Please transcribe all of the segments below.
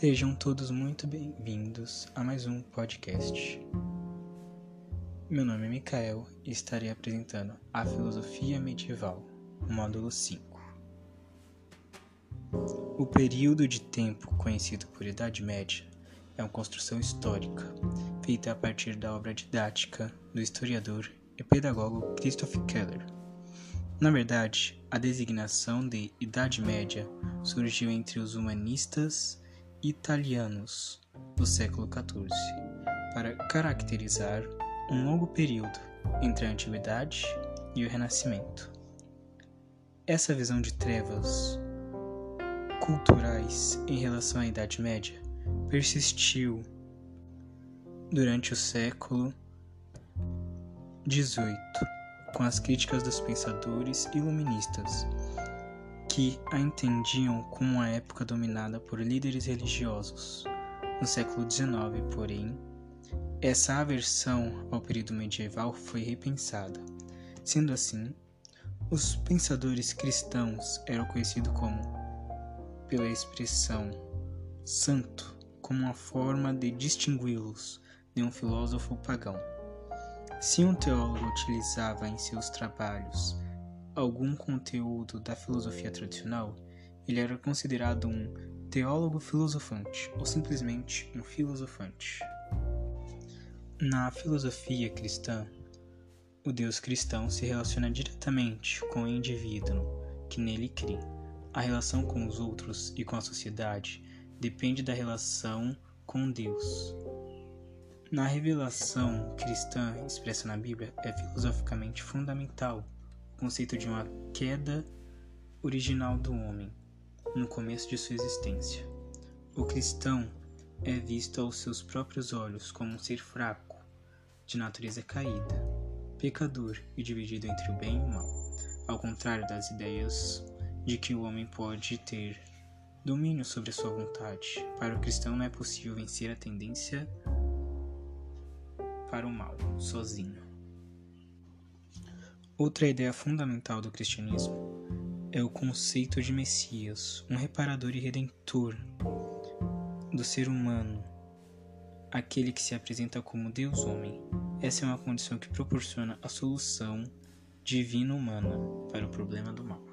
Sejam todos muito bem-vindos a mais um podcast. Meu nome é Mikael e estarei apresentando a Filosofia Medieval, módulo 5. O período de tempo conhecido por Idade Média é uma construção histórica feita a partir da obra didática do historiador e pedagogo Christoph Keller. Na verdade, a designação de Idade Média surgiu entre os humanistas italianos do século XIV para caracterizar um longo período entre a Antiguidade e o Renascimento. Essa visão de trevas culturais em relação à Idade Média persistiu durante o século XVIII, com as críticas dos pensadores iluministas que a entendiam como uma época dominada por líderes religiosos. No século XIX, porém, essa aversão ao período medieval foi repensada. Sendo assim, os pensadores cristãos eram conhecidos como pela expressão santo como uma forma de distingui-los de um filósofo pagão. Se um teólogo utilizava em seus trabalhos algum conteúdo da filosofia tradicional, ele era considerado um teólogo filosofante ou simplesmente um filosofante. Na filosofia cristã, o Deus cristão se relaciona diretamente com o indivíduo que nele crê. A relação com os outros e com a sociedade depende da relação com Deus. Na revelação cristã expressa na Bíblia, é filosoficamente fundamental conceito de uma queda original do homem no começo de sua existência. O cristão é visto aos seus próprios olhos como um ser fraco, de natureza caída, pecador e dividido entre o bem e o mal, ao contrário das ideias de que o homem pode ter domínio sobre a sua vontade. Para o cristão não é possível vencer a tendência para o mal sozinho. Outra ideia fundamental do cristianismo é o conceito de Messias, um reparador e redentor do ser humano, aquele que se apresenta como Deus-homem. Essa é uma condição que proporciona a solução divina-humana para o problema do mal.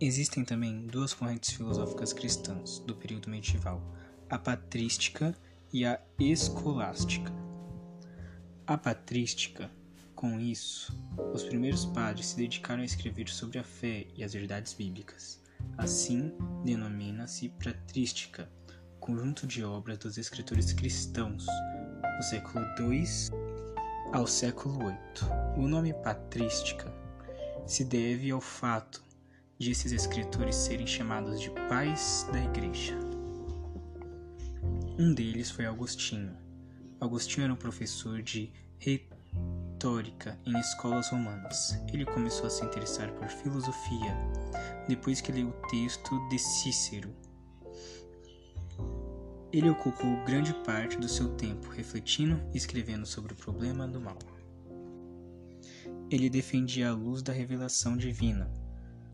Existem também duas correntes filosóficas cristãs do período medieval, a patrística e a escolástica. A patrística com isso, os primeiros padres se dedicaram a escrever sobre a fé e as verdades bíblicas. Assim, denomina-se patrística, conjunto de obras dos escritores cristãos do século II ao século VIII. O nome patrística se deve ao fato de esses escritores serem chamados de pais da Igreja. Um deles foi Agostinho. Agostinho era um professor de retórica em escolas romanas. Ele começou a se interessar por filosofia depois que leu o texto de Cícero. Ele ocupou grande parte do seu tempo refletindo e escrevendo sobre o problema do mal. Ele defendia a luz da revelação divina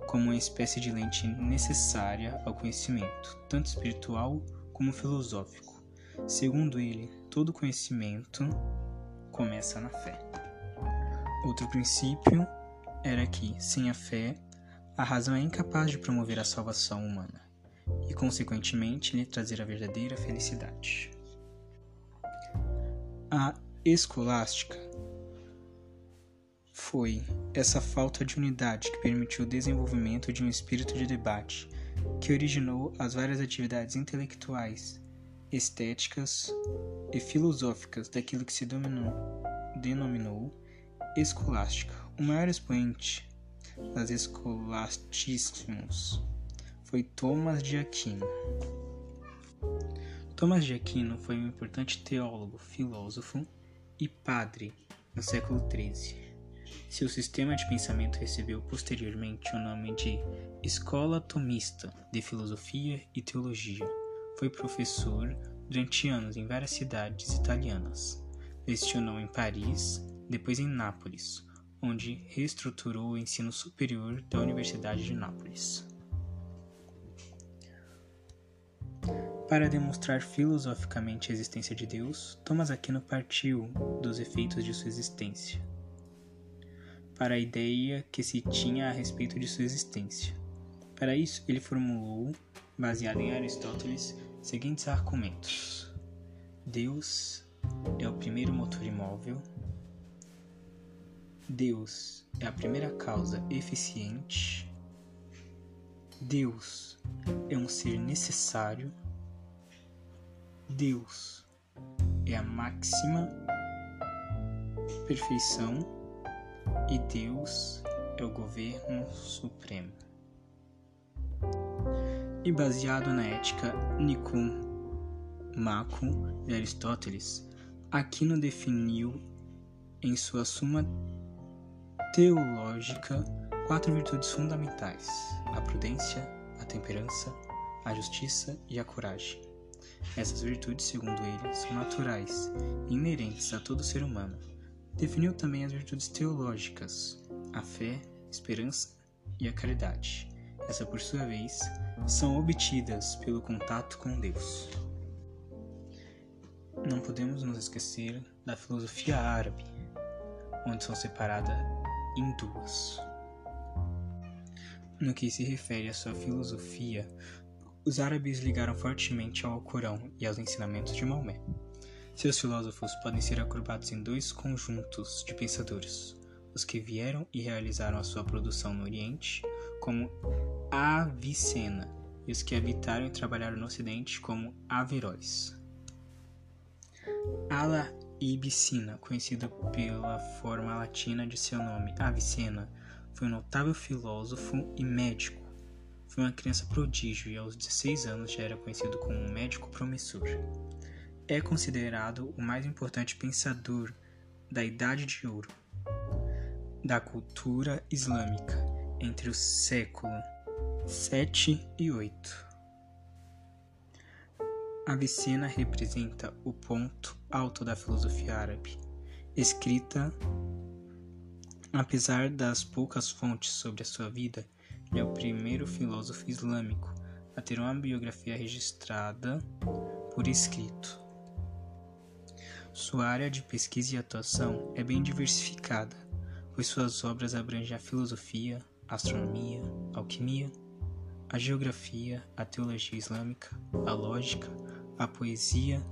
como uma espécie de lente necessária ao conhecimento, tanto espiritual como filosófico. Segundo ele, todo conhecimento começa na fé. Outro princípio era que, sem a fé, a razão é incapaz de promover a salvação humana e, consequentemente, lhe trazer a verdadeira felicidade. A escolástica foi essa falta de unidade que permitiu o desenvolvimento de um espírito de debate que originou as várias atividades intelectuais, estéticas e filosóficas daquilo que se dominou, denominou escolástica. O maior expoente das escolastismos foi Thomas de Aquino. Thomas de Aquino foi um importante teólogo, filósofo e padre no século XIII. Seu sistema de pensamento recebeu posteriormente o nome de Escola Tomista de Filosofia e Teologia. Foi professor durante anos em várias cidades italianas. Lecionou em Paris, depois em Nápoles, onde reestruturou o ensino superior da Universidade de Nápoles. Para demonstrar filosoficamente a existência de Deus, Thomas Aquino partiu dos efeitos de sua existência para a ideia que se tinha a respeito de sua existência. Para isso, ele formulou, baseado em Aristóteles, seguintes argumentos: Deus é o primeiro motor imóvel. Deus é a primeira causa eficiente. Deus é um ser necessário. Deus é a máxima perfeição e Deus é o governo supremo. E baseado na ética Nicomaco de Aristóteles, Aquino definiu em sua Suma Teológica quatro virtudes fundamentais: a prudência, a temperança, a justiça e a coragem. Essas virtudes, segundo ele, são naturais inerentes a todo ser humano. Definiu também as virtudes teológicas: a fé, esperança e a caridade. Essas, por sua vez, são obtidas pelo contato com Deus. Não podemos nos esquecer da filosofia árabe, onde são separadas em duas. No que se refere à sua filosofia, os árabes ligaram fortemente ao Alcorão e aos ensinamentos de Maomé. Seus filósofos podem ser agrupados em dois conjuntos de pensadores: os que vieram e realizaram a sua produção no Oriente, como Avicena, e os que habitaram e trabalharam no Ocidente, como Averroes. Ala Ibicina, conhecido pela forma latina de seu nome, Avicena, foi um notável filósofo e médico. Foi uma criança prodígio e aos 16 anos já era conhecido como um médico promissor é considerado o mais importante pensador da Idade de Ouro da cultura islâmica entre o século 7 e 8. Avicena representa o ponto alto da filosofia árabe, escrita apesar das poucas fontes sobre a sua vida, ele é o primeiro filósofo islâmico a ter uma biografia registrada por escrito. Sua área de pesquisa e atuação é bem diversificada, pois suas obras abrangem a filosofia, a astronomia, a alquimia, a geografia, a teologia islâmica, a lógica, a poesia,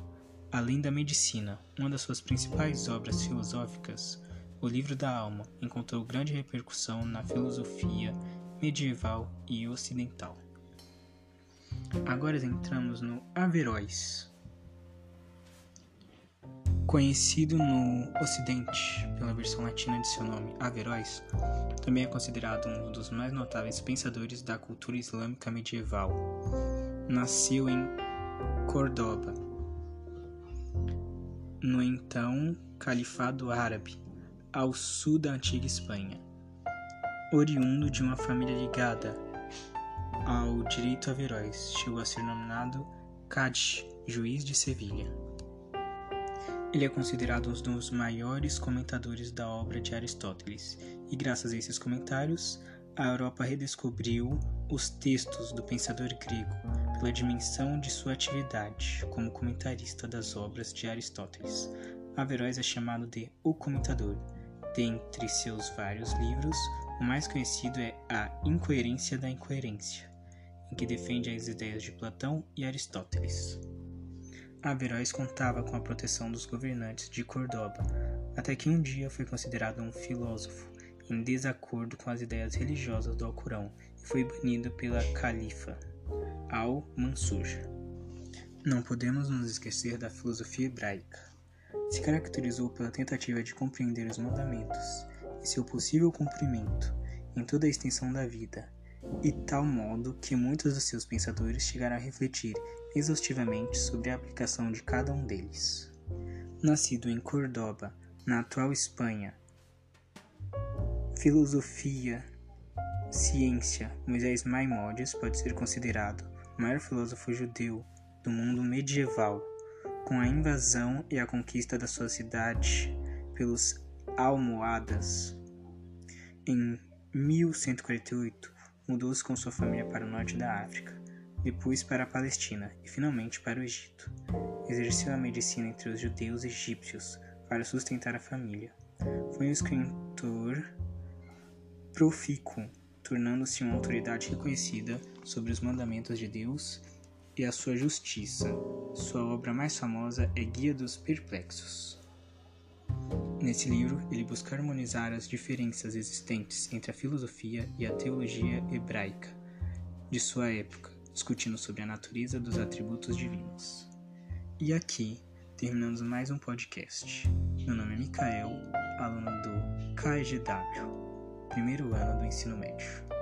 além da medicina. Uma das suas principais obras filosóficas, O Livro da Alma, encontrou grande repercussão na filosofia medieval e ocidental. Agora entramos no Averroes Conhecido no Ocidente pela versão latina de seu nome Averroes, também é considerado um dos mais notáveis pensadores da cultura islâmica medieval. Nasceu em Córdoba, no então Califado Árabe, ao sul da antiga Espanha. Oriundo de uma família ligada ao direito Averroes, chegou a ser nominado Cadi, juiz de Sevilha. Ele é considerado um dos maiores comentadores da obra de Aristóteles, e graças a esses comentários, a Europa redescobriu os textos do pensador grego pela dimensão de sua atividade como comentarista das obras de Aristóteles. Averroes é chamado de O Comentador. Dentre seus vários livros, o mais conhecido é A Incoerência da Incoerência, em que defende as ideias de Platão e Aristóteles. Averroes contava com a proteção dos governantes de Córdoba, até que um dia foi considerado um filósofo em desacordo com as ideias religiosas do Alcorão e foi banido pela califa Al-Mansur. Não podemos nos esquecer da filosofia hebraica. Se caracterizou pela tentativa de compreender os mandamentos e seu possível cumprimento em toda a extensão da vida, e tal modo que muitos dos seus pensadores chegaram a refletir exaustivamente sobre a aplicação de cada um deles. Nascido em Córdoba, na atual Espanha, filosofia, ciência, Moisés Maimonides pode ser considerado o maior filósofo judeu do mundo medieval, com a invasão e a conquista da sua cidade pelos almohadas. Em 1148, mudou-se com sua família para o norte da África depois para a Palestina e finalmente para o Egito. Exerceu a medicina entre os judeus egípcios para sustentar a família. Foi um escritor profícuo, tornando-se uma autoridade reconhecida sobre os mandamentos de Deus e a sua justiça. Sua obra mais famosa é Guia dos Perplexos. Nesse livro, ele busca harmonizar as diferenças existentes entre a filosofia e a teologia hebraica de sua época, discutindo sobre a natureza dos atributos divinos. E aqui terminamos mais um podcast. Meu nome é Mikael, aluno do KGW, primeiro ano do ensino médio.